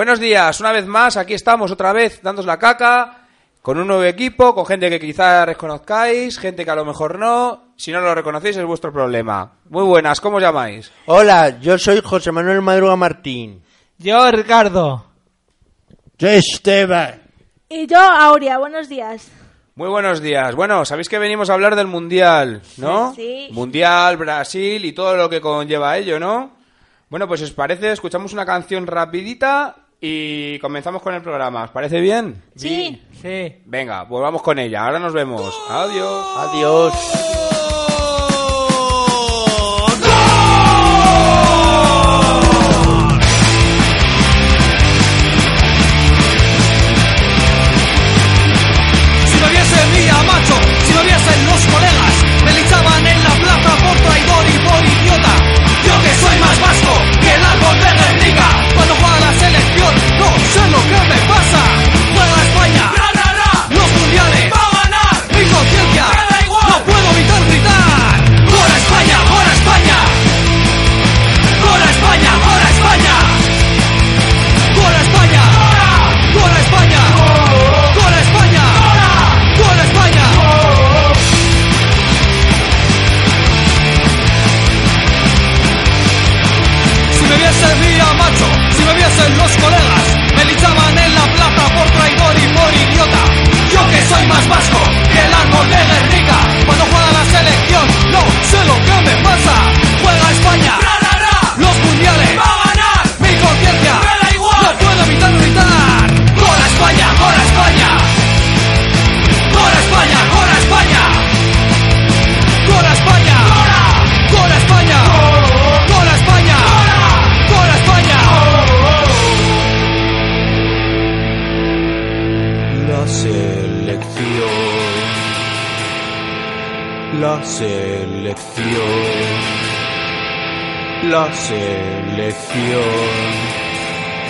Buenos días, una vez más, aquí estamos otra vez dándos la caca, con un nuevo equipo, con gente que quizás reconozcáis, gente que a lo mejor no. Si no lo reconocéis es vuestro problema. Muy buenas, ¿cómo os llamáis? Hola, yo soy José Manuel Madruga Martín. Yo, Ricardo. Yo, Esteban. Y yo, Aurea, buenos días. Muy buenos días. Bueno, sabéis que venimos a hablar del Mundial, ¿no? Sí. Mundial, Brasil y todo lo que conlleva ello, ¿no? Bueno, pues os parece, escuchamos una canción rapidita y comenzamos con el programa. ¿Os parece bien? Sí. Sí. Venga, pues vamos con ella. Ahora nos vemos. Adiós. Adiós.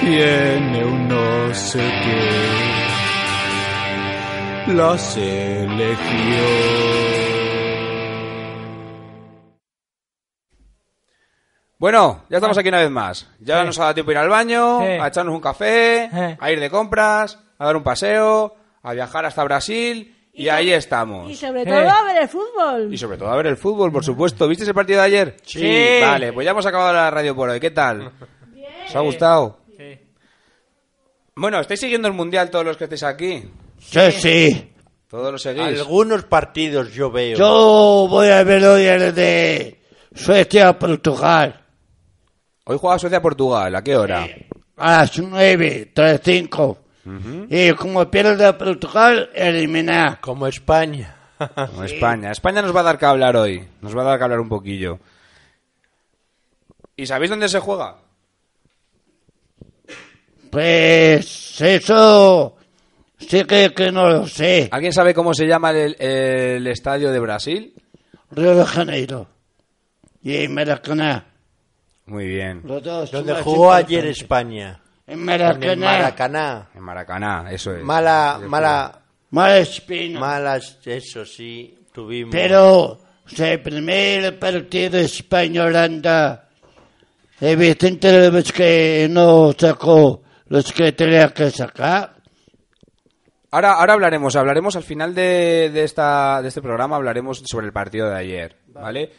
Tiene un no sé qué. La selección. Bueno, ya estamos aquí una vez más. Ya Sí. nos ha dado tiempo a ir al baño, Sí. a echarnos un café, Sí. a ir de compras, a dar un paseo, a viajar hasta Brasil y, ahí estamos. Y sobre Eh. todo a ver el fútbol. Y sobre todo a ver el fútbol, por supuesto. ¿Viste ese partido de ayer? Sí. Vale, pues ya hemos acabado la radio por hoy. ¿Qué tal? ¿Os ha gustado? Sí. Bueno, ¿estáis siguiendo el Mundial todos los que estáis aquí? Sí, sí. ¿Todos lo seguís? Algunos partidos yo veo. Yo voy a ver hoy el de Suecia-Portugal. Hoy juega Suecia-Portugal. ¿A qué hora? A las 9, 3-5. Y como pierde Portugal, eliminar. Como España. Como España. España nos va a dar que hablar hoy. Nos va a dar que hablar un poquillo. ¿Y sabéis dónde se juega? Pues eso sí que, que no lo sé. ¿Alguien sabe cómo se llama el, el estadio de Brasil? Río de Janeiro. Y Maracaná. Muy bien. Los dos. Donde son jugó ayer importantes. España. En En el Maracaná. Maracaná. En Maracaná, eso es. Mala, mala, Mala espina. malas, eso sí, tuvimos. Pero o sea, el primer partido España-Holanda, Vicente ves que no sacó los que tenía que sacar. Ahora, ahora hablaremos, hablaremos al final de, de esta, de este programa, hablaremos sobre el partido de ayer, ¿vale?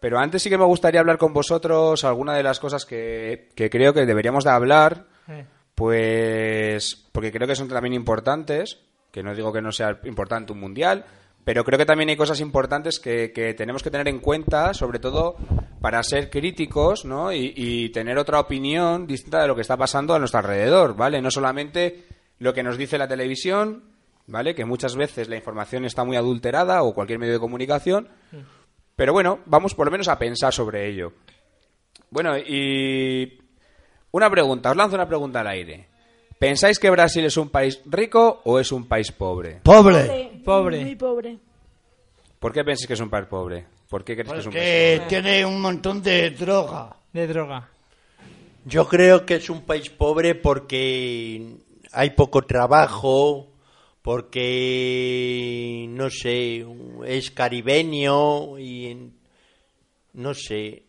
Pero antes sí que me gustaría hablar con vosotros alguna de las cosas que, que creo que deberíamos de hablar, Eh. pues porque creo que son también importantes, que no digo que no sea importante un mundial, pero creo que también hay cosas importantes que, que tenemos que tener en cuenta, sobre todo para ser críticos, ¿no? Y, y tener otra opinión distinta de lo que está pasando a nuestro alrededor, ¿vale? No solamente lo que nos dice la televisión, ¿vale? Que muchas veces la información está muy adulterada o cualquier medio de comunicación, pero bueno, vamos por lo menos a pensar sobre ello. Bueno, y Una pregunta, os lanzo una pregunta al aire. ¿Pensáis que Brasil es un país rico o es un país pobre? Pobre. Pobre. Muy pobre. ¿Por qué pensáis que es un país pobre? ¿Por qué creéis que es un país Porque tiene un montón de droga. De droga. Yo creo que es un país pobre porque hay poco trabajo, porque, no sé, es caribeño y, no sé,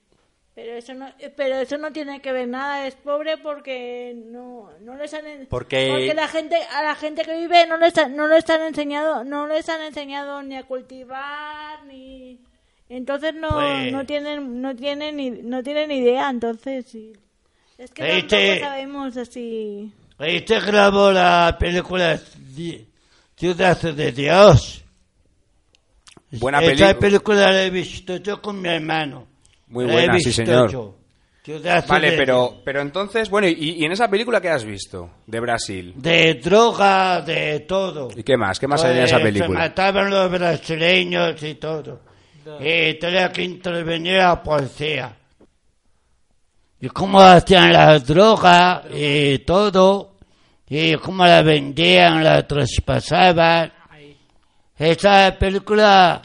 Pero eso no, eh, pero eso no tiene que ver nada. Es pobre porque no, no les han en- Porque- la gente a la gente que vive no les han- no les han enseñado no les han enseñado ni a cultivar ni entonces no Pues- no tienen no tienen ni no tienen idea entonces sí. Es que Este- tampoco sabemos así. Este grabó la película Ci- Ciudad de Dios. Buena Esta peli- película la he visto yo con mi hermano. Muy La he buena, sí, señor. yo. Vale, pero, pero entonces, bueno, y, y en esa película qué has visto de Brasil? De droga, de todo. ¿Y qué más? ¿Qué más hay en Pues, esa Se película? mataban los brasileños y todo. Y tenía que intervenir la policía. Y cómo hacían la droga y todo. Y cómo la vendían, la traspasaban. Esa película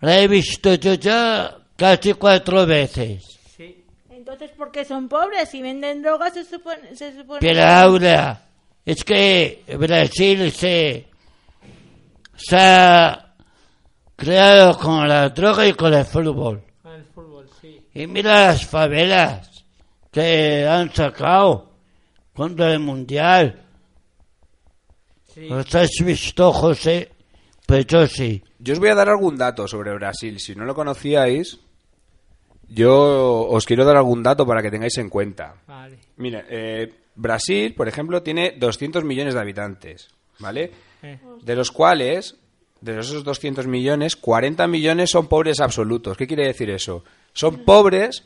la he visto yo ya casi cuatro veces. Entonces ¿por qué son pobres si venden drogas se supone se supone Pero ahora, es que Brasil se, se ha creado con la droga y con el fútbol. Con el fútbol, sí. Y mira las favelas que han sacado contra el mundial. Sí. ¿Los has visto, José? Pues yo sí. Yo os voy a dar algún dato sobre Brasil. Si no lo conocíais, yo os quiero dar algún dato para que tengáis en cuenta. Vale. Mira, eh, Brasil, por ejemplo, tiene 200 millones de habitantes, ¿vale? Eh. De los cuales, de esos 200 millones, 40 millones son pobres absolutos. ¿Qué quiere decir eso? Son pobres,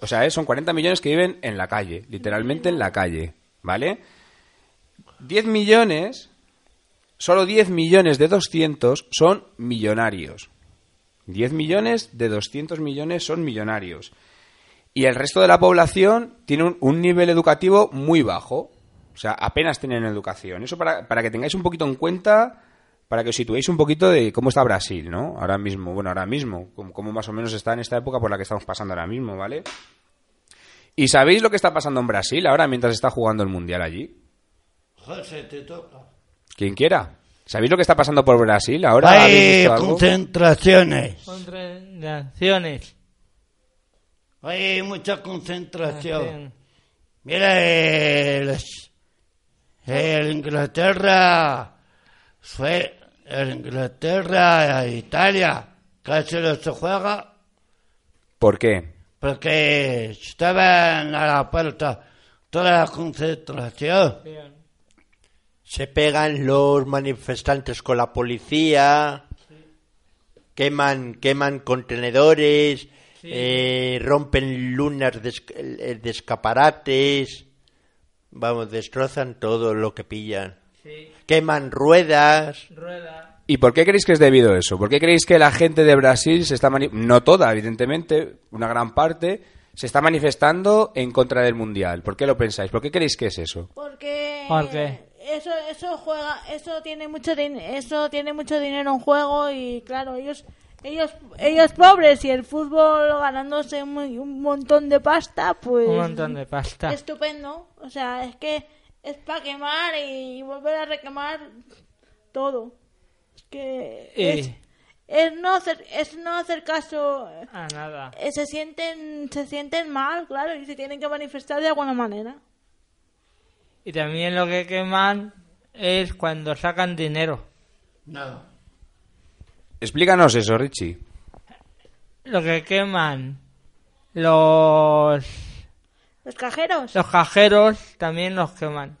o sea, eh, son 40 millones que viven en la calle, literalmente en la calle, ¿vale? 10 millones, solo 10 millones de 200 son millonarios. 10 millones de 200 millones son millonarios. Y el resto de la población tiene un, un nivel educativo muy bajo. O sea, apenas tienen educación. Eso para, para que tengáis un poquito en cuenta, para que os situéis un poquito de cómo está Brasil, ¿no? Ahora mismo, bueno, ahora mismo, cómo, cómo más o menos está en esta época por la que estamos pasando ahora mismo, ¿vale? ¿Y sabéis lo que está pasando en Brasil ahora mientras está jugando el Mundial allí? José, te toca. Quien quiera. ¿Sabéis lo que está pasando por Brasil ahora? ¿Habéis Hay concentraciones. Concentraciones. Hay mucha concentración. Hacen- Mira, el, el Inglaterra, fue el Inglaterra, Italia, casi no se juega ¿Por qué? porque estaban a la puerta toda la concentración. Se pegan los manifestantes con la policía, queman, queman contenedores, eh, rompen lunas de, eh, de escaparates, vamos, destrozan todo lo que pillan. Queman ruedas. Rueda. ¿Y por qué creéis que es debido a eso? ¿Por qué creéis que la gente de Brasil se está no toda, evidentemente, una gran parte se está manifestando en contra del mundial? ¿Por qué lo pensáis? ¿Por qué creéis que es eso? Porque ¿Por qué? Eso eso juega eso tiene mucho din- eso tiene mucho dinero en juego y claro ellos ellos ellos pobres y el fútbol ganándose muy- un montón de pasta pues Un montón de pasta. estupendo o sea es que es para quemar y volver a requemar todo es que es, es no hacer es no hacer caso Ah, nada. eh, se sienten se sienten mal claro y se tienen que manifestar de alguna manera Y también lo que queman es cuando sacan dinero. No. Explícanos eso, Richie. Lo que queman los, los cajeros los cajeros también los queman.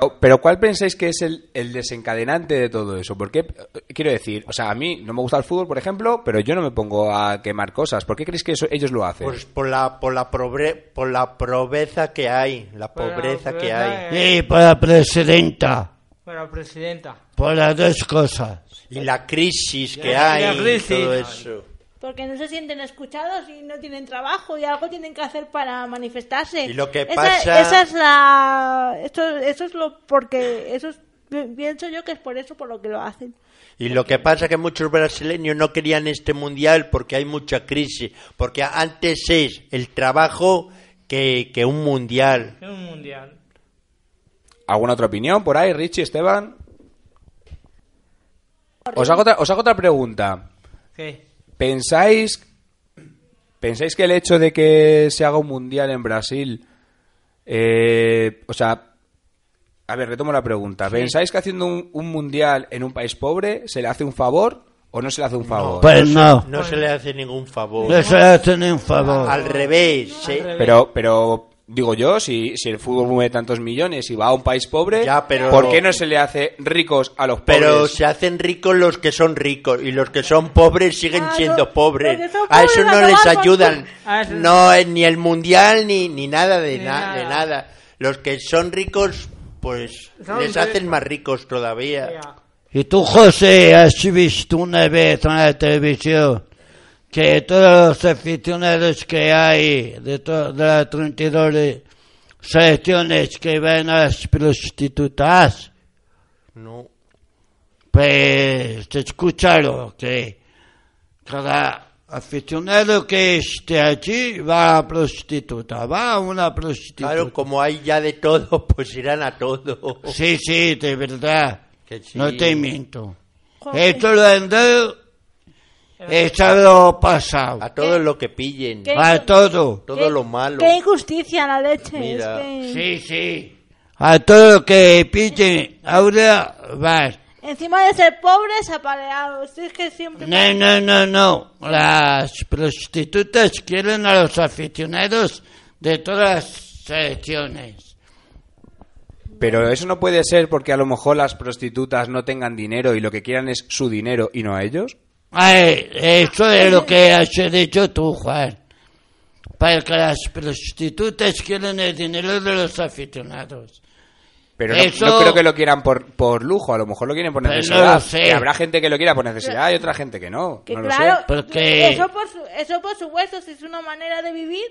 Pero, pero ¿cuál pensáis que es el, el desencadenante de todo eso? Porque, quiero decir, o sea, a mí no me gusta el fútbol, por ejemplo, pero yo no me pongo a quemar cosas. ¿Por qué creéis que eso, ellos lo hacen? Pues por la, por la, pobre, por la pobreza que hay, la Por la pobreza que hay. eh. Y para la presidenta, Bueno, presidenta. por las dos cosas. Y la crisis que la hay, crisis. todo eso. Porque no se sienten escuchados y no tienen trabajo y algo tienen que hacer para manifestarse. Y lo que Esa- pasa- Esa, es la... Esto, eso es lo... Porque eso es... pi- Pienso yo que es por eso por lo que lo hacen. Y lo que pasa es que muchos brasileños no querían este mundial porque hay mucha crisis. Porque antes es el trabajo que, que un mundial. Un mundial. ¿Alguna otra opinión por ahí, Richie, Esteban? Os hago otra, os hago otra pregunta. ¿Qué? ¿Pensáis, ¿Pensáis que el hecho de que se haga un mundial en Brasil, eh, o sea, a ver, retomo la pregunta, ¿pensáis que haciendo un, un mundial en un país pobre se le hace un favor o no se le hace un favor? Pues no. No se le hace ningún favor. No se le hace ni un favor. Al revés. se- Pero, pero digo yo, si, si el fútbol mueve tantos millones y va a un país pobre, Ya, pero- ¿por qué no se le hace ricos a los pobres? Pero se hacen ricos los que son ricos y los que son pobres siguen Ah, siendo pobres. A eso no les ayudan. Ah, eso- No, ni el mundial ni, ni nada de, Ni na- nada. de nada. Los que son ricos, pues Son les hacen ricos. más ricos todavía. Ya. Y tú, José, has visto una vez en la televisión que todos los aficionados que hay de, to- de las 32 le- selecciones que van a las prostitutas, No. pues escúchalo, que cada aficionado que esté allí va a prostituta, va a una prostituta. Claro, como hay ya de todo, pues irán a todo. Sí, sí, de verdad. Que sí. No te miento. Esto lo han dado, lo pasado. A todo lo que pillen. ¿Qué? A todo. Todo Qué- lo malo. Qué injusticia la leche. Mira. es que- Sí, sí. A todo lo que pille, ahora vas. Encima de ser pobres, apaleados. Es que siempre... No, no, no, no. Las prostitutas quieren a los aficionados de todas las selecciones. Pero eso no puede ser porque a lo mejor las prostitutas no tengan dinero y lo que quieran es su dinero y no a ellos. Ay, eso es lo que has dicho tú, Juan. Para que las prostitutas quieren el dinero de los aficionados. Pero no, Eso- no creo que lo quieran por, por lujo, a lo mejor lo quieren por Pues no necesidad. lo sé. Y habrá gente que lo quiera por necesidad y otra gente que no. Que no lo claro, sé. Porque- eso, por su, eso por supuesto, si es una manera de vivir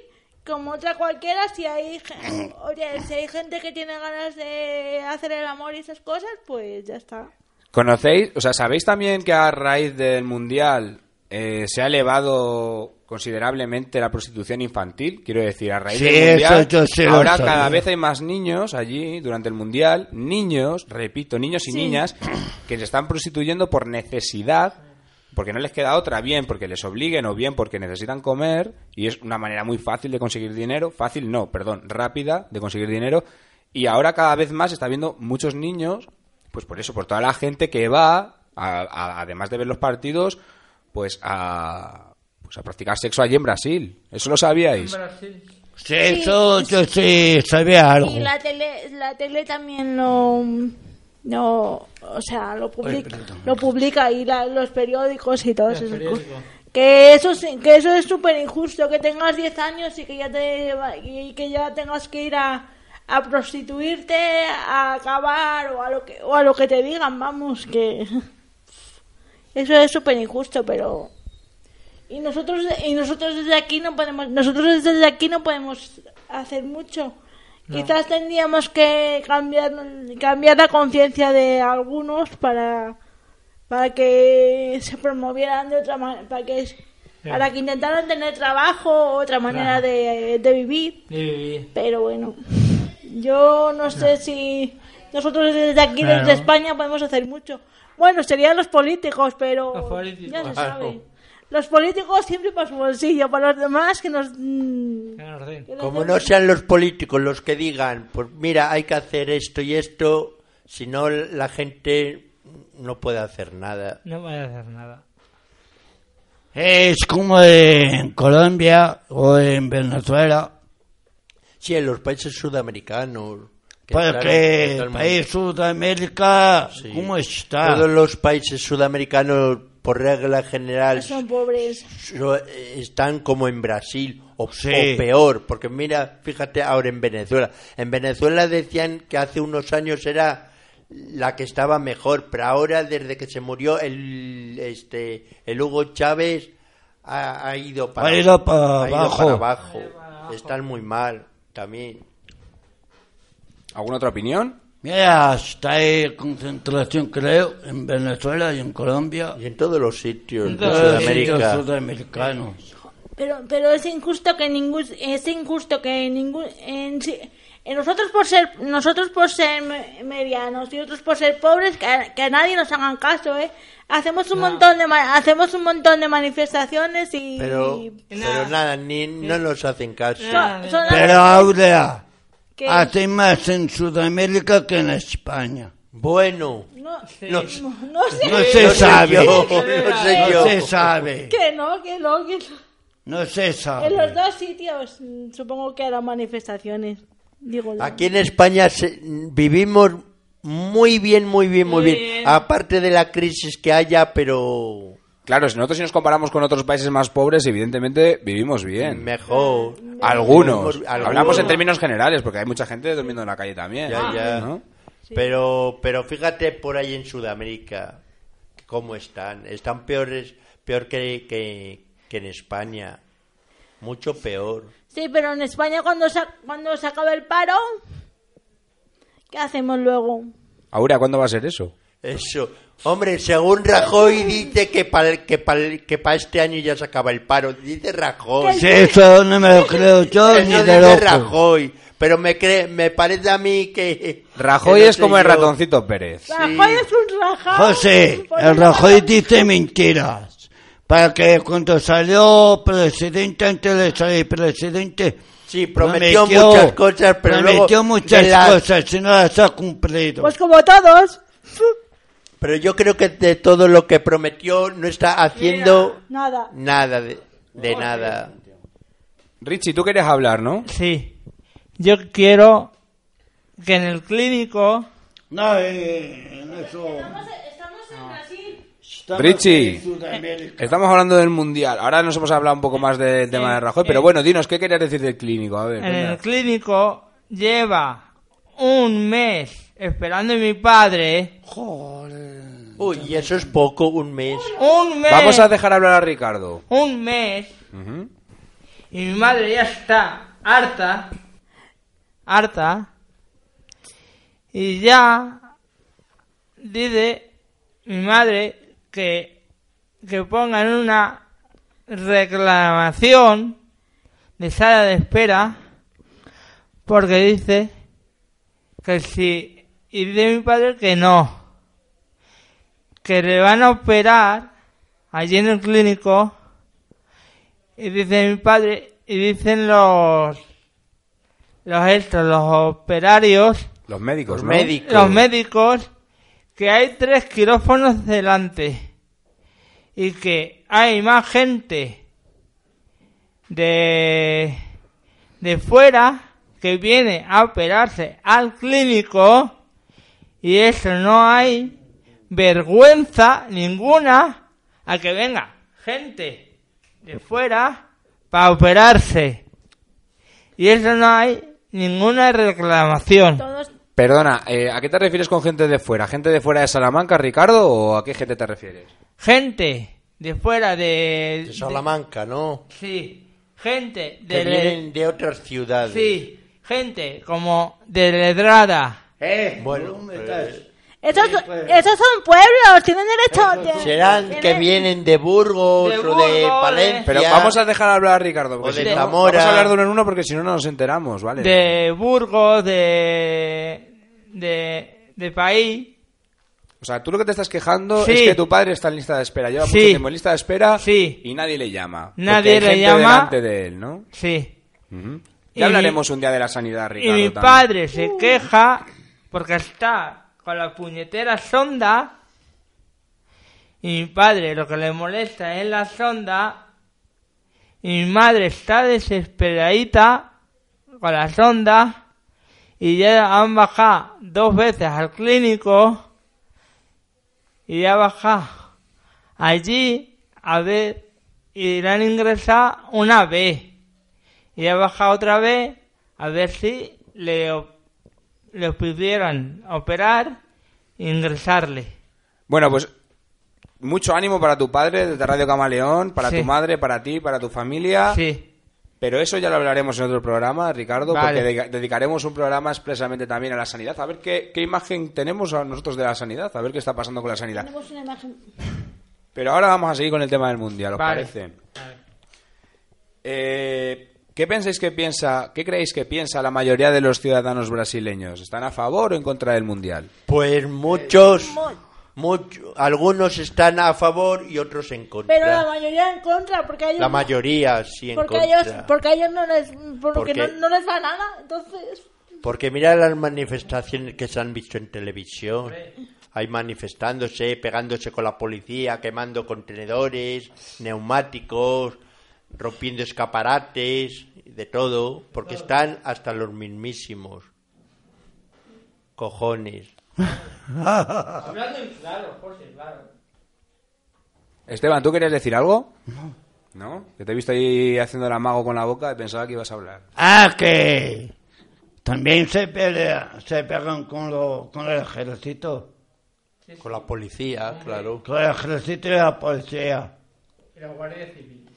como otra cualquiera, si hay, gen- oye, si hay gente que tiene ganas de hacer el amor y esas cosas, pues ya está. ¿Conocéis? O sea, ¿sabéis también que a raíz del Mundial eh, se ha elevado considerablemente la prostitución infantil? Quiero decir, a raíz Sí, del Mundial, eso yo sí ahora sabía. cada vez hay más niños allí durante el Mundial, niños, repito, niños y Sí. niñas, que se están prostituyendo por necesidad, porque no les queda otra, bien porque les obliguen o bien porque necesitan comer, y es una manera muy fácil de conseguir dinero, fácil no, perdón, rápida de conseguir dinero, y ahora cada vez más está viendo muchos niños, pues por eso, por toda la gente que va, a- a- además de ver los partidos, pues a, pues a practicar sexo allí en Brasil. ¿Eso lo sabíais? Brasil. Sí, eso yo sí sabía algo. Y la tele, la tele también lo, no, o sea, lo publica, lo publica y la- los periódicos y periódicos. cosas. Que eso, sí- que eso es súper injusto, que tengas 10 años y que ya te y que ya tengas que ir a, a prostituirte, a acabar o a lo que o a lo que te digan, vamos, que eso es súper injusto, pero y nosotros y nosotros desde aquí no podemos nosotros desde aquí no podemos hacer mucho. Quizás tendríamos que cambiar cambiar la conciencia de algunos para para que se promovieran de otra manera, para que para que intentaran tener trabajo, otra manera Claro. de, de vivir. Pero bueno, yo no sé si nosotros desde aquí, Claro. desde España, podemos hacer mucho. Bueno, serían los políticos, pero Los políticos. ya se Claro. sabe. Los políticos siempre para su bolsillo, para los demás que nos... Que Como no sean los políticos los que digan, pues mira, hay que hacer esto y esto, si no la gente no puede hacer nada. No a hacer nada. Es como en Colombia o en Venezuela. Sí, en los países sudamericanos. Porque que todo el país Sudamérica, Sí. ¿cómo está? Todos los países sudamericanos, por regla general, Son pobres. eh, están como en Brasil o, Sí. o peor, porque mira, fíjate ahora en Venezuela. En Venezuela decían que hace unos años era la que estaba mejor, pero ahora desde que se murió el este el Hugo Chávez ha, ha ido para Ha ido para ha ido abajo. para abajo. Están muy mal también. ¿Alguna otra opinión? Mira, está ahí concentración, creo, en Venezuela y en Colombia. Y en todos los sitios de todos los Sitios Sudamérica. sudamericanos. Pero, pero es injusto que ningún, es injusto que ningún, en, en nosotros por ser, nosotros por ser me- medianos y otros por ser pobres, que, a- que a nadie nos hagan caso, eh. Hacemos un montón de, hacemos un montón de manifestaciones y, Pero, y pero nada, ni, no nos hacen caso. son- Pero Aurea, que- hace más en Sudamérica que en España. Bueno, no, no, no sé, No se no sé sabe. yo, no sé No yo. se sabe. que no, que no, que no. No se En los sabe. dos sitios mm, supongo que harán manifestaciones. Digo. Aquí en España se- vivimos muy bien, muy bien, muy bien. bien. Aparte de la crisis que haya, pero Claro, si nosotros si nos comparamos con otros países más pobres, evidentemente vivimos bien. mejor. Algunos. Vivimos- Hablamos en términos generales, porque hay mucha gente durmiendo en la calle también. Ya, ya. ¿no? Pero, pero fíjate por ahí en Sudamérica cómo están. Están peores, peor que, que, que en España. Mucho peor. Sí, pero en España cuando se, cuando se acabe el paro, ¿qué hacemos luego? Aurea, ¿cuándo va a ser eso? Eso. Hombre, según Rajoy dice que para que para que pa este año ya se acaba el paro. Dice Rajoy. Si eso no me lo creo yo ni Eso de dice loco. Rajoy. Pero me cree, me parece a mí que... Rajoy que no es como el ratoncito Pérez. Rajoy es un rajado. José, el Rajoy dice mentiras. Para que cuando salió presidente, antes de salir presidente, Sí, prometió muchas cosas, pero prometió luego muchas las- cosas y no las ha cumplido. Pues como todos. Pero yo creo que de todo lo que prometió no está haciendo Nada. nada de, de nada. Richie, tú querías hablar, ¿no? Sí. Yo quiero que en el clínico no, eh, en eso. Brasil. estamos hablando del mundial. Ahora nos hemos hablado un poco más del tema de Rajoy, pero bueno, dinos, ¿qué querías decir del clínico? A ver, el clínico lleva un mes esperando a mi padre. Uy, y eso es poco, un mes. Un mes. Vamos a dejar hablar a Ricardo. Un mes. Y mi madre ya está harta. Harta. Y ya dice mi madre que, que pongan una reclamación de sala de espera porque dice que si y dice mi padre que no que le van a operar allí en el clínico y dice mi padre y dicen los los estos los operarios Los médicos, Los ¿no? médicos. los médicos que hay tres quirófanos delante y que hay más gente de de fuera que viene a operarse al clínico y eso no hay vergüenza ninguna a que venga gente de fuera para operarse y eso no hay ninguna reclamación. Perdona, eh, ¿a qué te refieres con gente de fuera? ¿Gente de fuera de Salamanca, Ricardo, o a qué gente te refieres? gente de fuera de, De Salamanca, ¿no? sí gente de vienen de otras ciudades. sí gente como de Ledrada Eh, Bueno, no me pues-. Esos, pues. esos son pueblos, tienen derecho. tienen- Serán que vienen de Burgos De o de Burgos, Palencia. Pero vamos a dejar hablar a Ricardo, porque O de si no, Zamora. vamos a hablar de uno en uno porque si no, no nos enteramos, ¿vale? de Burgos de de de país O sea, tú lo que te estás quejando Sí. es que tu padre está en lista de espera. Lleva Sí. mucho tiempo en lista de espera Sí. y nadie le llama. Nadie hay le gente llama. delante de él, ¿no? sí. Y Ya mi- hablaremos un día de la sanidad, y Ricardo. mi también. padre se queja porque está con la puñetera sonda y mi padre lo que le molesta es la sonda y mi madre está desesperadita con la sonda y ya han bajado dos veces al clínico y ya bajado. Allí a ver y le han ingresado una vez y ha bajado otra vez a ver si le, le pudieran operar e ingresarle. Bueno, pues mucho ánimo para tu padre desde Radio Camaleón, para Sí. tu madre, para ti, para tu familia. Sí. Pero eso ya lo hablaremos en otro programa, Ricardo, Vale. porque dedica- dedicaremos un programa expresamente también a la sanidad. A ver qué, qué imagen tenemos a nosotros de la sanidad, a ver qué está pasando con la sanidad. Tenemos una imagen. Pero ahora vamos a seguir con el tema del mundial, ¿os Vale. parece? Eh, ¿Qué pensáis que piensa, qué creéis que piensa la mayoría de los ciudadanos brasileños? ¿Están a favor o en contra del mundial? Pues muchos, mucho- algunos están a favor y otros en contra. Pero la mayoría en contra, porque ellos, La mayoría sí en porque a contra. ellos, porque ellos no les, porque Porque- no, no les va nada, entonces. Porque mira las manifestaciones que se han visto en televisión. Hay manifestándose, pegándose con la policía, quemando contenedores, neumáticos, rompiendo escaparates, de todo, porque están hasta los mismísimos. Cojones. Hablando en claro, José, claro. Esteban, ¿tú querías decir algo? No. Que te he visto ahí haciendo el amago con la boca y pensaba que ibas a hablar. Ah, que también se pelea, se pegan con, lo, con el ejército, Con la policía, claro. con el ejército y la policía. Y la Guardia Civil.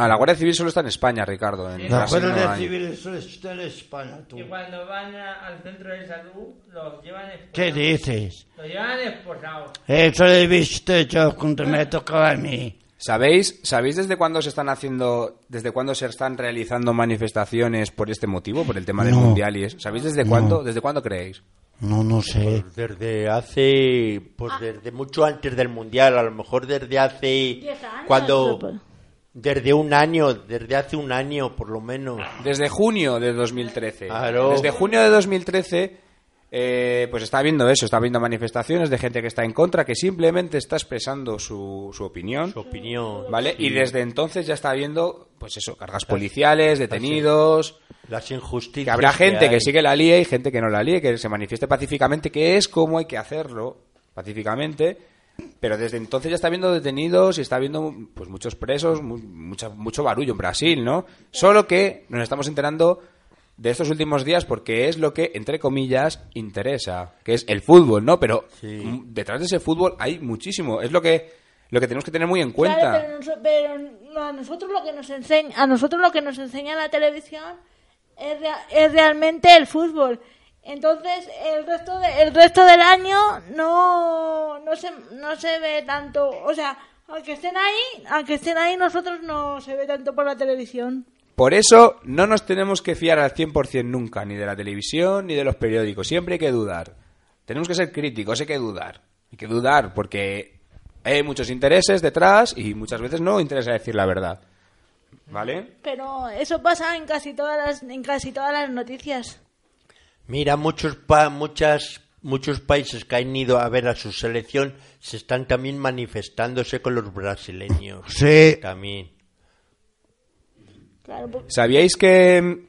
Ah, la Guardia Civil solo está en España, Ricardo. En La Guardia. Civil eso está en España, tú. Y cuando van a- al centro de salud, los llevan esposados. ¿Qué dices? Los llevan esposados. Eso lo he visto yo cuando me tocaba a mí. ¿Sabéis, ¿Sabéis desde cuándo se están haciendo, desde cuándo se están realizando manifestaciones por este motivo, por el tema del No. mundial y eso? ¿Sabéis desde No. cuándo? ¿Desde cuándo creéis? No, no sé. Desde hace, pues desde mucho antes del mundial, a lo mejor desde hace, cuando, pues. Desde un año, desde hace un año por lo menos. Desde junio de 2013. Claro. Desde junio de 2013, eh, pues está habiendo eso, está habiendo manifestaciones de gente que está en contra, que simplemente está expresando su, su opinión. Su opinión. ¿Vale? Y desde entonces ya está habiendo, pues eso, cargas policiales, detenidos. Las injusticias. Que habrá gente hay. que sí que la líe y gente que no la líe, que se manifieste pacíficamente, que es como hay que hacerlo pacíficamente. Pero desde entonces ya está habiendo detenidos y está habiendo pues muchos presos, mu- mucha- mucho barullo en Brasil, ¿no? Solo que nos estamos enterando de estos últimos días porque es lo que, entre comillas, interesa, que es el fútbol, ¿no? Pero Sí. mm, detrás de ese fútbol hay muchísimo. Es lo que, lo que tenemos que tener muy en cuenta. Claro, pero, nos- pero no, a nosotros lo que nos enseña, a nosotros lo que nos enseña la televisión es, rea- es realmente el fútbol. Entonces, el resto de, el resto del año no no se no se ve tanto, o sea, aunque estén ahí, aunque estén ahí nosotros no se ve tanto por la televisión. Por eso no nos tenemos que fiar al 100% nunca, ni de la televisión ni de los periódicos. Siempre hay que dudar. Tenemos que ser críticos, hay que dudar. Hay que dudar porque hay muchos intereses detrás y muchas veces no interesa decir la verdad. ¿Vale? Pero eso pasa en casi todas las en casi todas las noticias. Mira, muchos, pa- muchas, muchos países que han ido a ver a su selección se están también manifestándose con los brasileños. Sí. También. Por- ¿Sabíais que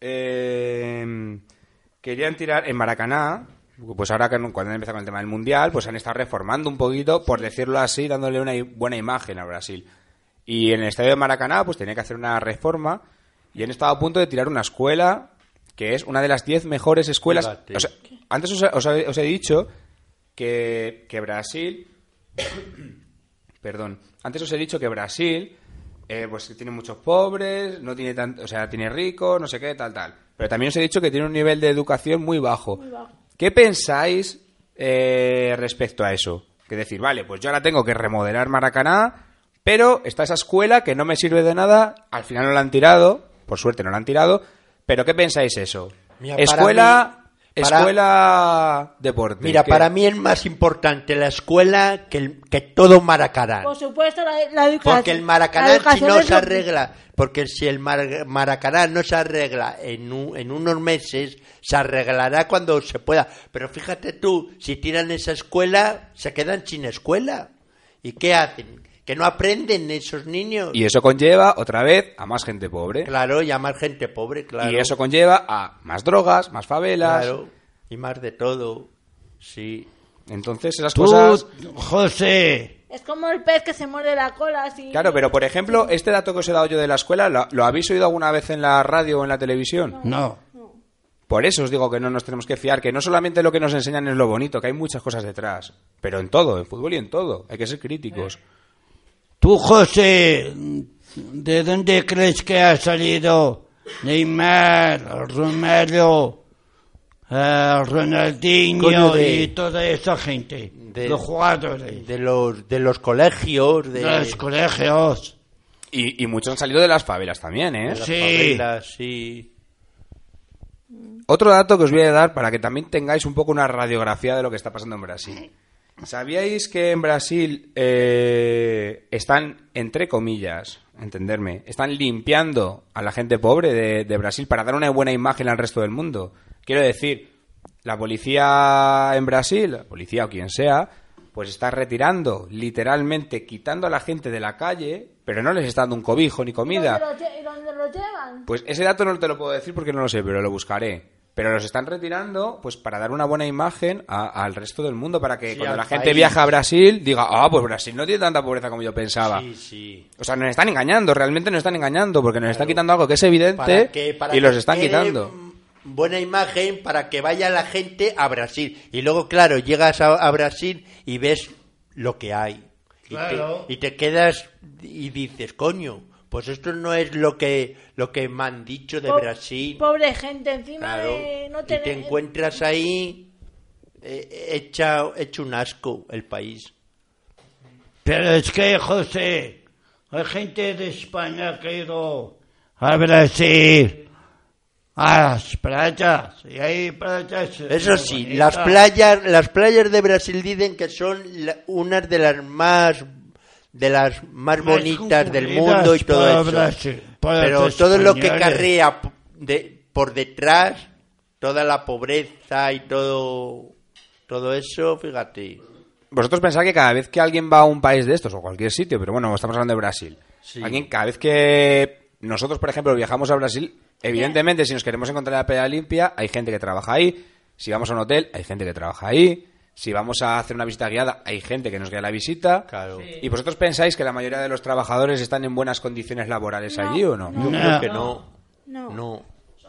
eh, querían tirar en Maracaná? Pues ahora que cuando han empezado con el tema del Mundial, pues han estado reformando un poquito, por decirlo así, dándole una buena imagen a Brasil. Y en el estadio de Maracaná, pues tenía que hacer una reforma y han estado a punto de tirar una escuela que es una de las 10 mejores escuelas. Fíjate. O sea, antes os, os he- os he dicho que, que Brasil perdón, antes os he dicho que Brasil, eh, pues tiene muchos pobres, no tiene tanto, o sea, tiene ricos, no sé qué, tal, tal. Pero también os he dicho que tiene un nivel de educación muy bajo. ¿Qué pensáis eh, respecto a eso? Que decir, vale, pues yo ahora tengo que remodelar Maracaná, pero está esa escuela que no me sirve de nada, al final no la han tirado, por suerte no la han tirado, pero ¿qué pensáis eso? Mira, escuela, mí- para- escuela, deporte. Mira, ¿qué? para mí es más importante la escuela que, el- que todo Maracaná. por supuesto la, la educación. Porque el Maracaná si no se arregla, porque si el Mar- Maracaná no se arregla en, un- en unos meses, se arreglará cuando se pueda. Pero fíjate tú, si tiran esa escuela, se quedan sin escuela. ¿Y qué hacen? Que no aprenden esos niños. Y eso conlleva, otra vez, a más gente pobre. Claro, y a más gente pobre, claro. Y eso conlleva a más drogas, más favelas. Claro, y más de todo. Sí. Entonces, esas Tú, cosas. José, Es como el pez que se muerde la cola. Así. Claro, pero por ejemplo, este dato que os he dado yo de la escuela, ¿lo, lo habéis oído alguna vez en la radio o en la televisión? no. Por eso os digo que no nos tenemos que fiar, que no solamente lo que nos enseñan es lo bonito, que hay muchas cosas detrás. Pero en todo, en fútbol y en todo. Hay que ser críticos. Tú, José, ¿de dónde crees que ha salido Neymar, Romero, eh, Ronaldinho Coño, de- y toda esa gente? de- los jugadores, De los, de los colegios, de, de los colegios. Y, y muchos han salido de las favelas también, ¿eh? de las Sí. favelas, sí. Otro dato que os voy a dar para que también tengáis un poco una radiografía de lo que está pasando en Brasil. ¿Sabíais que en Brasil eh, están, entre comillas, entenderme, están limpiando a la gente pobre de, de Brasil para dar una buena imagen al resto del mundo? Quiero decir, la policía en Brasil, la policía o quien sea, pues está retirando, literalmente quitando a la gente de la calle, pero no les está dando un cobijo ni comida. ¿Y dónde lo lle- y dónde lo llevan? Pues ese dato no te lo puedo decir porque no lo sé, pero lo buscaré. Pero los están retirando pues para dar una buena imagen a- al resto del mundo, para que Sí, cuando al la gente país. viaja a Brasil diga, ah, pues Brasil no tiene tanta pobreza como yo pensaba. Sí, sí. O sea, nos están engañando, realmente nos están engañando, porque nos están quitando algo que es evidente Para que- para y los que están quede, quitando. Buena imagen para que vaya la gente a Brasil. Y luego, claro, llegas a, a Brasil y ves lo que hay. Y, Claro. te, y te quedas y dices, coño, pues esto no es lo que, lo que me han dicho de Po- Brasil. Pobre gente, encima Claro. de no y te encuentras ahí eh, hecha, hecho un asco el país. Pero es que, José, hay gente de España que ha ido a Brasil, a las playas, y hay playas... Eso sí, bonitas. las playas, las playas de Brasil dicen que son la- unas de las más de las más bonitas del mundo y todo por eso. Por Pero todo lo que carrea de, por detrás, toda la pobreza y todo todo eso, fíjate. Vosotros pensáis que cada vez que alguien va a un país de estos, o cualquier sitio, pero bueno, estamos hablando de Brasil, Sí. alguien, cada vez que nosotros, por ejemplo, viajamos a Brasil, evidentemente, si nos queremos encontrar la playa limpia, hay gente que trabaja ahí. Si vamos a un hotel, hay gente que trabaja ahí. Si vamos a hacer una visita guiada, hay gente que nos guía la visita. Claro. ¿Y vosotros pensáis que la mayoría de los trabajadores están en buenas condiciones laborales No, allí o no? Yo No. creo que no. No. No.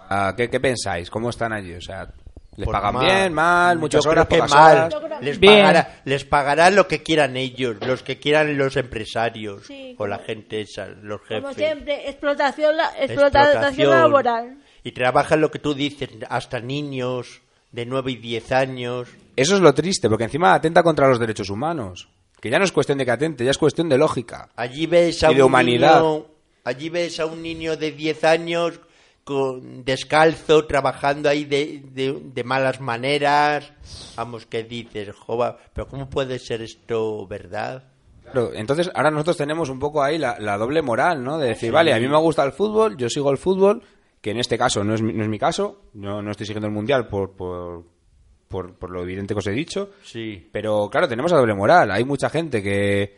Ah, ¿qué, qué pensáis? ¿Cómo están allí? O sea, ¿les pagan mal. bien, mal, muchas Yo horas, que pocas mal. horas? Yo Les Bien. pagará, les pagará lo que quieran ellos, los que quieran los empresarios Sí, o la gente esa, los jefes. Como siempre, explotación, la- explotación, Explotación. laboral. Y trabajan lo que tú dices, hasta niños de 9 y 10 años. Eso es lo triste, porque encima atenta contra los derechos humanos. Que ya no es cuestión de que atente, ya es cuestión de lógica. Allí ves a Y de un humanidad. niño, allí ves a un niño de 10 años con descalzo trabajando ahí de, de- de malas maneras. Vamos, que dices, jova, pero ¿cómo puede ser esto verdad? Claro, entonces ahora nosotros tenemos un poco ahí la, la doble moral, ¿no? De decir, vale, a mí me gusta el fútbol, yo sigo el fútbol, que en este caso no es, mi- no es mi caso, no, no estoy siguiendo el mundial por, por, por, por lo evidente que os he dicho, Sí. pero claro, tenemos la doble moral. Hay mucha gente que,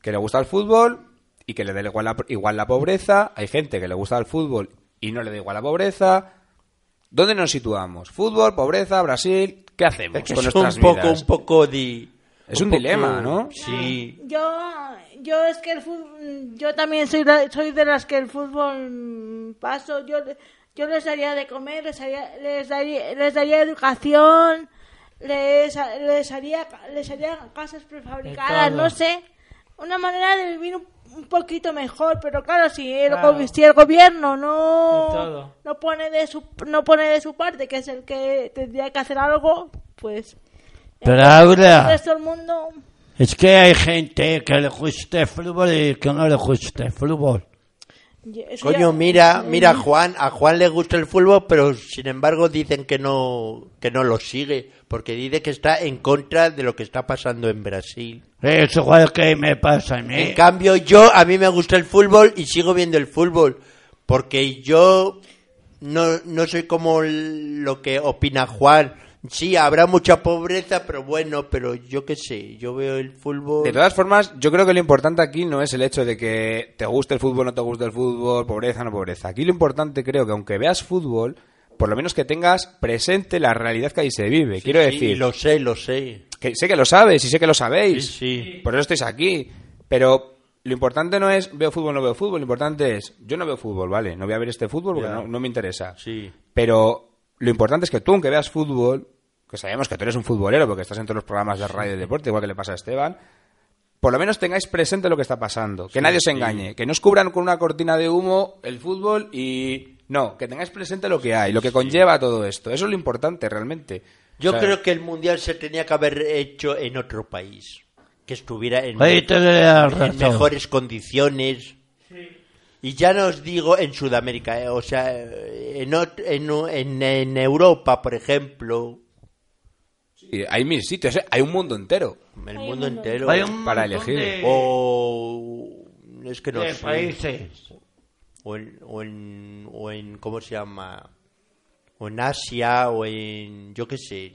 que le gusta el fútbol y que le da igual la, igual la pobreza, hay gente que le gusta el fútbol y no le da igual la pobreza. ¿Dónde nos situamos? ¿Fútbol, pobreza, Brasil? ¿Qué hacemos Es que con es nuestras un poco, vidas? un poco de... Es un poco- dilema, ¿no? Sí. Yo, yo es que el fútbol, yo también soy, la- soy de las que el fútbol paso, yo, yo les daría de comer, les daría, les daría, les daría educación, les, les haría, les haría casas prefabricadas, no sé, una manera de vivir un, un poquito mejor, pero claro, si el, Claro. si el gobierno no, no pone de su, no pone de su parte, que es el que tendría que hacer algo, pues Pero el ahora, resto del mundo es que hay gente que le gusta el fútbol y que no le gusta el fútbol. Coño, ya- mira, mira a Juan, a Juan le gusta el fútbol, pero sin embargo dicen que no, que no lo sigue, porque dice que está en contra de lo que está pasando en Brasil. Es igual que me pasa a mí. En cambio, yo, a mí me gusta el fútbol y sigo viendo el fútbol, porque yo no, no soy como lo que opina Juan. Sí, habrá mucha pobreza, pero bueno, pero yo qué sé, yo veo el fútbol. De todas formas, yo creo que lo importante aquí no es el hecho de que te guste el fútbol, no te guste el fútbol, pobreza, no pobreza. Aquí lo importante creo que aunque veas fútbol, por lo menos que tengas presente la realidad que ahí se vive. Quiero Sí, decir, lo sé, lo sé. que sé que lo sabes y sé que lo sabéis. Sí, sí. Por eso estáis aquí. Pero lo importante no es veo fútbol, no veo fútbol. Lo importante es, yo no veo fútbol, ¿vale? No voy a ver este fútbol porque no, no me interesa. Sí. Pero lo importante es que tú, aunque veas fútbol, que sabemos que tú eres un futbolero porque estás en todos los programas de radio y deporte, igual que le pasa a Esteban, por lo menos tengáis presente lo que está pasando. Que nadie se engañe. Que no os cubran con una cortina de humo el fútbol y... No, que tengáis presente lo que hay, lo que conlleva todo esto. Eso es lo importante realmente. Yo O sea, creo que el mundial se tenía que haber hecho en otro país, que estuviera en, en mejores condiciones. Y ya no os digo en Sudamérica, eh, o sea, en, en, en- en Europa, por ejemplo, sí, hay mil sitios, ¿eh? hay un mundo entero. el Hay mundo entero. Hay un Para elegir. de- O es que no de sé. países. O en, o en, o en, ¿cómo se llama? O en Asia, o en, yo qué sé.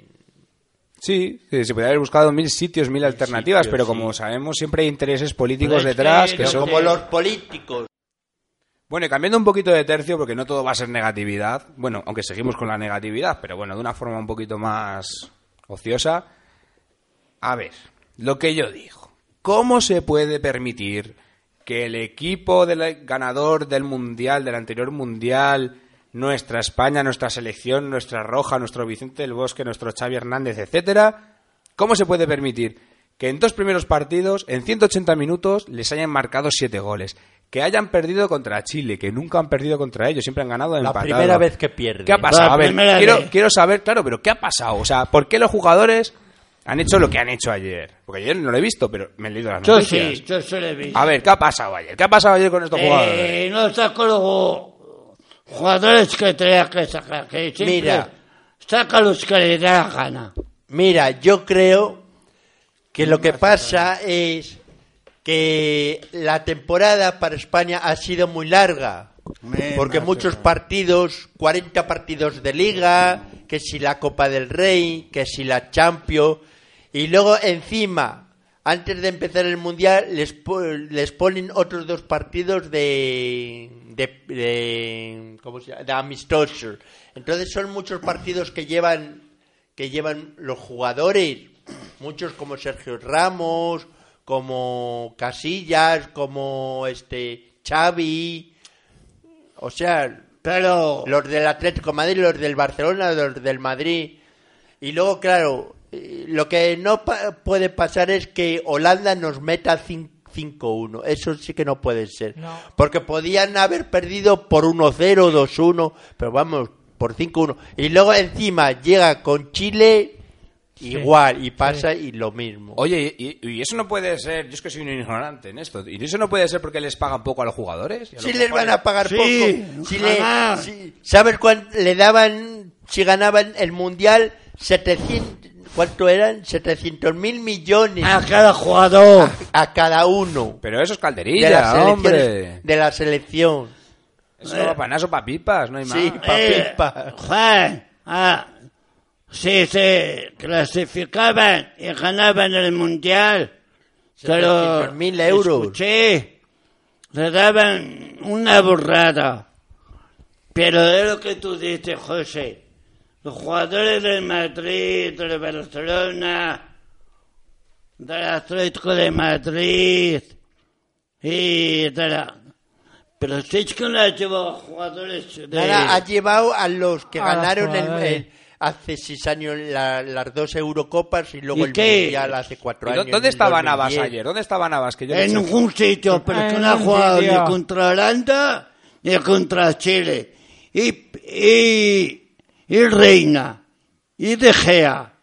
Sí, sí, se podría haber buscado mil sitios, mil alternativas, pero sí. como sabemos siempre hay intereses políticos Pero es detrás que que son... Como los políticos. Bueno, y cambiando un poquito de tercio, porque no todo va a ser negatividad, bueno, aunque seguimos con la negatividad, pero bueno, de una forma un poquito más ociosa. A ver, lo que yo digo, ¿cómo se puede permitir que el equipo del ganador del Mundial, del anterior Mundial, nuestra España, nuestra selección, nuestra Roja, nuestro Vicente del Bosque, nuestro Xavi Hernández, etcétera, ¿cómo se puede permitir que en dos primeros partidos, en 180 minutos, les hayan marcado siete goles? Que hayan perdido contra Chile, que nunca han perdido contra ellos, siempre han ganado La empatado. primera vez que pierden. ¿Qué ha pasado? La A ver, primera quiero, vez. quiero saber, claro, pero ¿qué ha pasado? O sea, ¿por qué los jugadores han hecho lo que han hecho ayer? Porque ayer no lo he visto, pero me he leído las Yo noticias. sí, yo sí lo he visto. A ver, ¿qué ha pasado ayer? ¿Qué ha pasado ayer con estos jugadores? Eh, no saco los jugadores que tenía que sacar. Que Mira. Saca los que le da la gana. Mira, yo creo que lo que pasa es que la temporada para España ha sido muy larga. Me Porque muchos partidos, 40 partidos de liga, que si la Copa del Rey, que si la Champions, y luego encima, antes de empezar el Mundial, les, les ponen otros dos partidos de, de, de, ¿cómo se llama? de amistosos. Entonces son muchos partidos que llevan, que llevan los jugadores, muchos como Sergio Ramos, como Casillas, como este Xavi, o sea, Pero los del Atlético de Madrid, los del Barcelona, los del Madrid. Y luego, claro, eh, lo que no pa- puede pasar es que Holanda nos meta cin- 5-1. Eso sí que no puede ser. No. Porque podían haber perdido por 1-0, 2-1, pero vamos, por 5-1. Y luego encima llega con Chile igual y pasa y lo mismo. Oye, y, y eso no puede ser, yo es que soy un ignorante en esto, ¿y eso no puede ser porque les pagan poco a los jugadores? Si les van a pagar Sí, poco. Si le- si- ¿Sabes cuánto le daban si ganaban el mundial? 700, ¿Cuánto eran? 700 mil millones a cada jugador. a cada uno Pero eso es de calderilla, selecciones hombre. de la selección. Eso no va para para pipas, no hay más. Sí, pa' Eh, pipa. Juan, ah, si se clasificaban y ganaban el mundial, pero 700.000 euros. escuché, le daban una burrada. Pero es lo que tú dices, José. Los jugadores del Madrid, del Barcelona, del Atlético de Madrid y de la... Pero si es que no ha llevado jugadores de... Nada, ha llevado a los que ganaron el- hace seis años la- las dos Eurocopas y luego ¿Y el qué? Mundial hace cuatro ¿Y dó- años. ¿Dónde estaba Navas 2010. ayer? ¿Dónde estaba Navas? Que yo En ningún sitio, pero que no ha jugado ni contra Holanda ni contra Chile. Y, y, y Reina, y De Gea,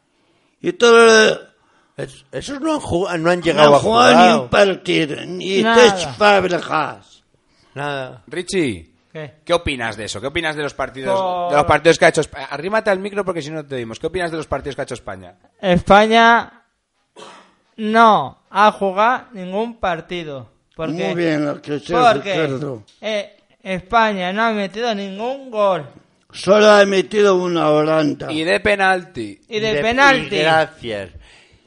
y todo. Es- esos no han, jugado- no han No llegado ha a jugado jugar. ni un partido, ni tres Fábregas. Nada. Richie, ¿Qué? ¿qué opinas de eso? ¿Qué opinas de los partidos, Por- de los partidos que ha hecho España? Arrímate al micro porque si no te dimos. ¿Qué opinas de los partidos que ha hecho España? España no ha jugado ningún partido. ¿Por qué? Muy bien, lo que se Porque Ricardo. eh, España no ha metido ningún gol. Solo ha metido una Holanda. Y de penalti. Y de, De- penalti. y Gracias.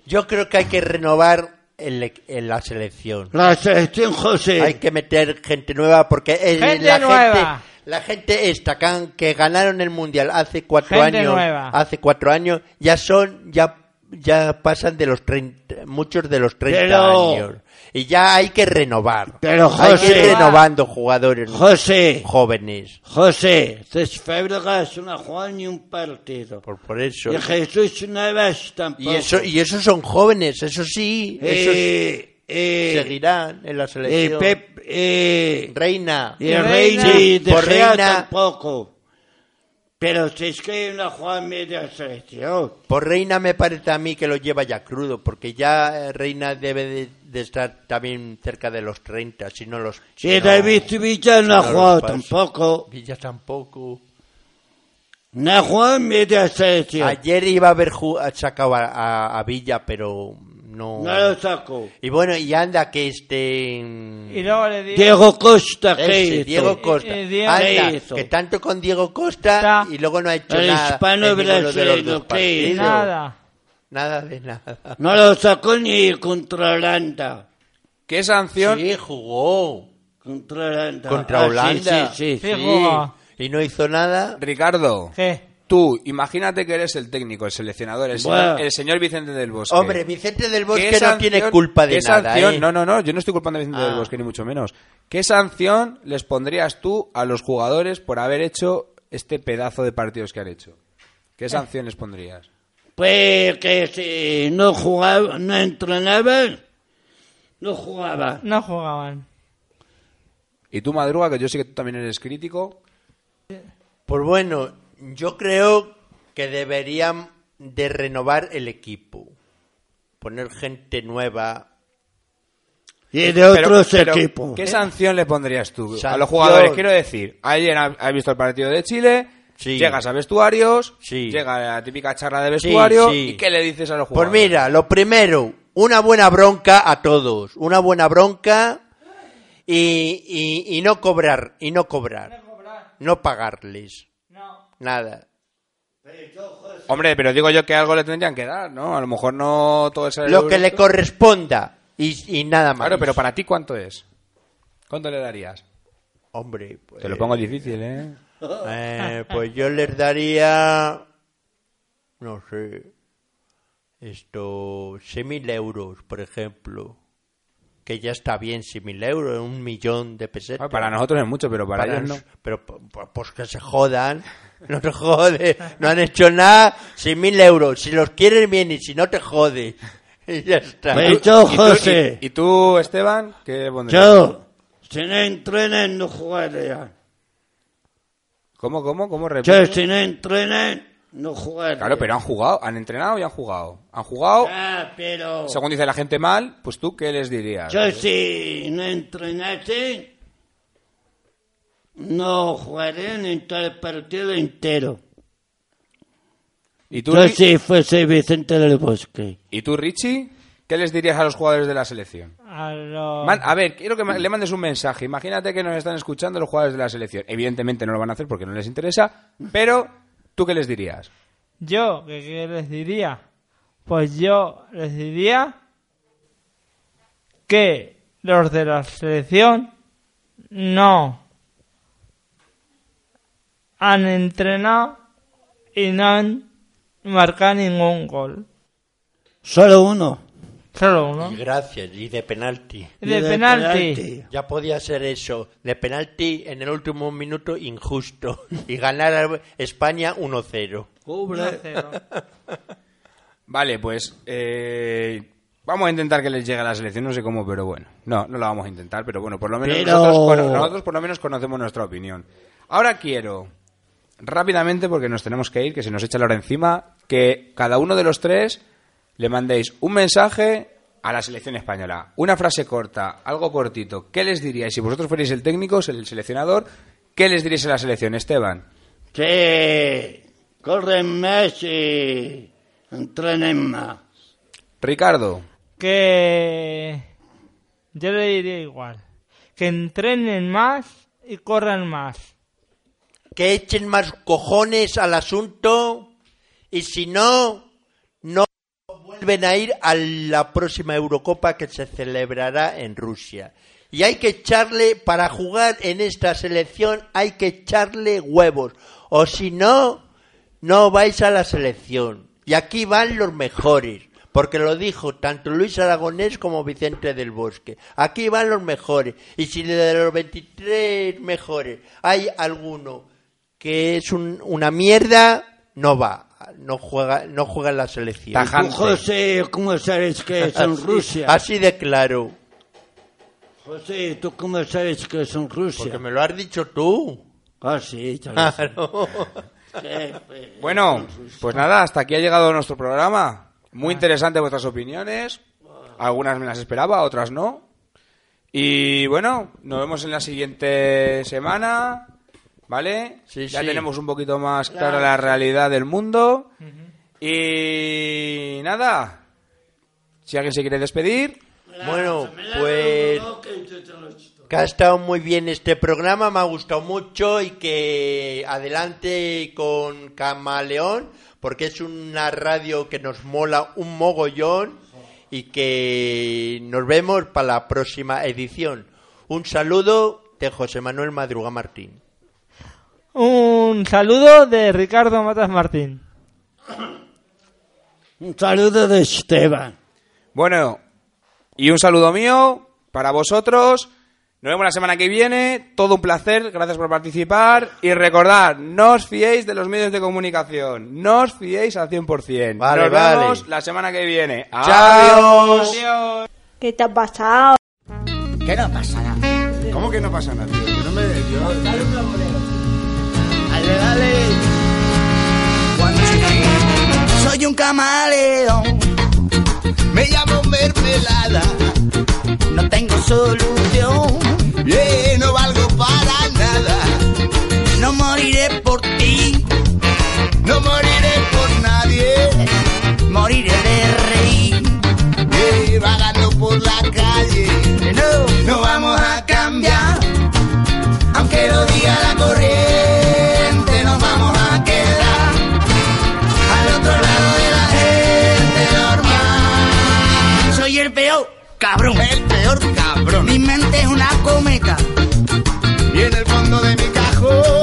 Yo creo que hay que renovar en la selección. La selección José. Hay que meter gente nueva porque Gente la nueva. gente la gente esta que, que ganaron el mundial hace cuatro Gente años nueva. hace cuatro años ya son ya ya pasan de los 30, muchos de los 30 Pero- años. Y ya hay que renovar. Pero, hay que ir José- renovando jugadores José, jóvenes. José, Cés Fábregas no ha jugado ni un partido. Por, por eso. Y Jesús Navas tampoco. Y eso, y esos son jóvenes, eso sí. Esos Eh, eh, seguirán en la eh, selección. Pep, eh, Reina. y Reina, y De Por Reina. tampoco. Pero si es que juega en media selección. Por Reina me parece a mí que lo lleva ya crudo, porque ya eh, Reina debe de, de estar también cerca de los 30, si no los... si Y no- David Villa no ha jugado tampoco. Villa tampoco. No ha jugado en media selección. Ayer iba a haber sacado a, a- a Villa, pero no... No lo sacó. Y bueno, y anda que este... Y luego le digo... Diego Costa, ¿qué ese, hizo? Diego Costa. Eh, eh, Diego- Anda, ¿Qué hizo? que tanto con Diego Costa Está. y luego no ha hecho El nada. hispano de los brasileño, ¿qué hizo? Nada. Nada de nada. No lo sacó ni contra Holanda. ¿Qué sanción? Sí, jugó. Contra Holanda. Contra Ah, sí, Holanda. Sí, sí, sí. Y no hizo nada. Ricardo, ¿Qué? tú, imagínate que eres el técnico, el seleccionador, el, señor, Bueno. el señor Vicente del Bosque. Hombre, Vicente del ¿Qué Bosque no sanción- tiene culpa de qué nada. sanción- ¿eh? No, no, no, yo no estoy culpando a Vicente Ah. del Bosque, ni mucho menos. ¿Qué sanción les pondrías tú a los jugadores por haber hecho este pedazo de partidos que han hecho? ¿Qué sanción les pondrías? Pues que si no jugaba, no entrenaban, no jugaba. No jugaban. Y tú, Madruga, que yo sé que tú también eres crítico. Pues bueno, yo creo que deberían de renovar el equipo. Poner gente nueva. Y de otros Pero- pero, equipos. ¿Qué sanción le pondrías tú a los jugadores? Quiero decir, ayer ha- has visto el partido de Chile, Sí. llegas a vestuarios, Sí. llega la típica charla de vestuario, sí. ¿y qué le dices a los Pues jugadores? mira, lo primero, una buena bronca a todos. Una buena bronca y, y- y no cobrar. Y no cobrar. No pagarles. Nada. Hombre, pero digo yo que algo le tendrían que dar, ¿no? A lo mejor no todo el salario Lo que le corresponda. Y, y nada más. Claro, pero para ti, ¿cuánto es? ¿Cuánto le darías? Hombre, pues... Te lo pongo difícil, ¿eh? Eh, pues yo les daría, no sé, esto, 6.000 euros, por ejemplo. Que ya está bien, 6.000 euros, un millón de pesetas. Ah, Para nosotros es mucho, pero para, Para ellos no. Pero pues que se jodan. No te jode. No han hecho nada. 6.000 euros. Si los quieren bien y si no te jode. Y ya está. Pues yo, ¿Y tú, José, y- y tú, Esteban, qué pondrías? yo, si no entrenan, no jugaría. ¿Cómo, cómo, cómo? Yo, Repite. si no entrenan, no jugaría. Claro, pero han jugado, han entrenado y han jugado. Han jugado, Ah, pero... según dice la gente mal, pues tú, ¿qué les dirías? Yo si no entrenase, no jugaría ni todo el partido entero. ¿Y tú, Yo si fuese Vicente del Bosque. ¿Y tú, Richie? ¿Qué les dirías a los jugadores de la selección? A los... Man- a ver, quiero que le mandes un mensaje. Imagínate que nos están escuchando los jugadores de la selección. Evidentemente no lo van a hacer porque no les interesa, pero ¿tú qué les dirías? Yo, ¿qué, qué les diría? Pues yo les diría que los de la selección no han entrenado y no han marcado ningún gol. Solo uno. Solo uno. Y gracias. Y de penalti. Y de penalti. Ya podía ser eso. De penalti en el último minuto injusto. Y ganar a España 1-0. Uno cero. Vale, pues eh, vamos a intentar que les llegue a la selección, no sé cómo, pero bueno. No, no lo vamos a intentar, pero bueno, por lo menos Pero- nosotros, nosotros por lo menos conocemos nuestra opinión. Ahora quiero, rápidamente, porque nos tenemos que ir, que se nos echa la hora encima, que cada uno de los tres le mandéis un mensaje a la selección española. Una frase corta, algo cortito. ¿Qué les diríais? Si vosotros fuerais el técnico, el seleccionador, ¿qué les diríais a la selección, Esteban? Que corren más y entrenen más. Ricardo. Que yo le diría igual. Que entrenen más y corran más. Que echen más cojones al asunto. Y si no, no vuelven a ir a la próxima Eurocopa que se celebrará en Rusia. Y hay que echarle, para jugar en esta selección, hay que echarle huevos. O si no, no vais a la selección. Y aquí van los mejores. Porque lo dijo tanto Luis Aragonés como Vicente del Bosque. Aquí van los mejores. Y si de los 23 mejores hay alguno que es un- una mierda, no va. No juega, no juega en la selección. ¿Tú, José, ¿cómo sabes que es en Así- Rusia? Así de claro. José, ¿tú cómo sabes que es en Rusia? Porque me lo has dicho tú. Ah, sí. Claro. Bueno, pues nada, hasta aquí ha llegado nuestro programa. Muy interesante vuestras opiniones. Algunas me las esperaba, otras no. Y bueno, nos vemos en la siguiente semana. ¿Vale? Sí, ya sí. tenemos un poquito más clara la realidad del mundo. Y nada. Si alguien se quiere despedir. Bueno, pues que ha estado muy bien este programa, me ha gustado mucho y que adelante con Camaleón, porque es una radio que nos mola un mogollón y que nos vemos para la próxima edición. Un saludo de José Manuel Madruga Martín. Un saludo de Ricardo Matas Martín. Un saludo de Esteban. Bueno, y un saludo mío para vosotros. Nos vemos la semana que viene. Todo un placer. Gracias por participar. Y recordad, no os fiéis de los medios de comunicación. No os fiéis al 100%. Vale, Nos vale. vemos la semana que viene. Chao. Adiós. ¿Qué te ha pasado? Que no pasa nada. ¿Cómo que no pasa nada, tío? Yo no me... yo- Soy un camaleón. Me llamo mermelada. No tengo solución. No valgo para nada. No moriré por ti. No moriré por nadie. Moriré de reír. Vagando por la calle. No, no vamos a cambiar. Aunque lo diga la corriente, cabrón. El peor cabrón. Mi mente es una cometa. Y en el fondo de mi cajón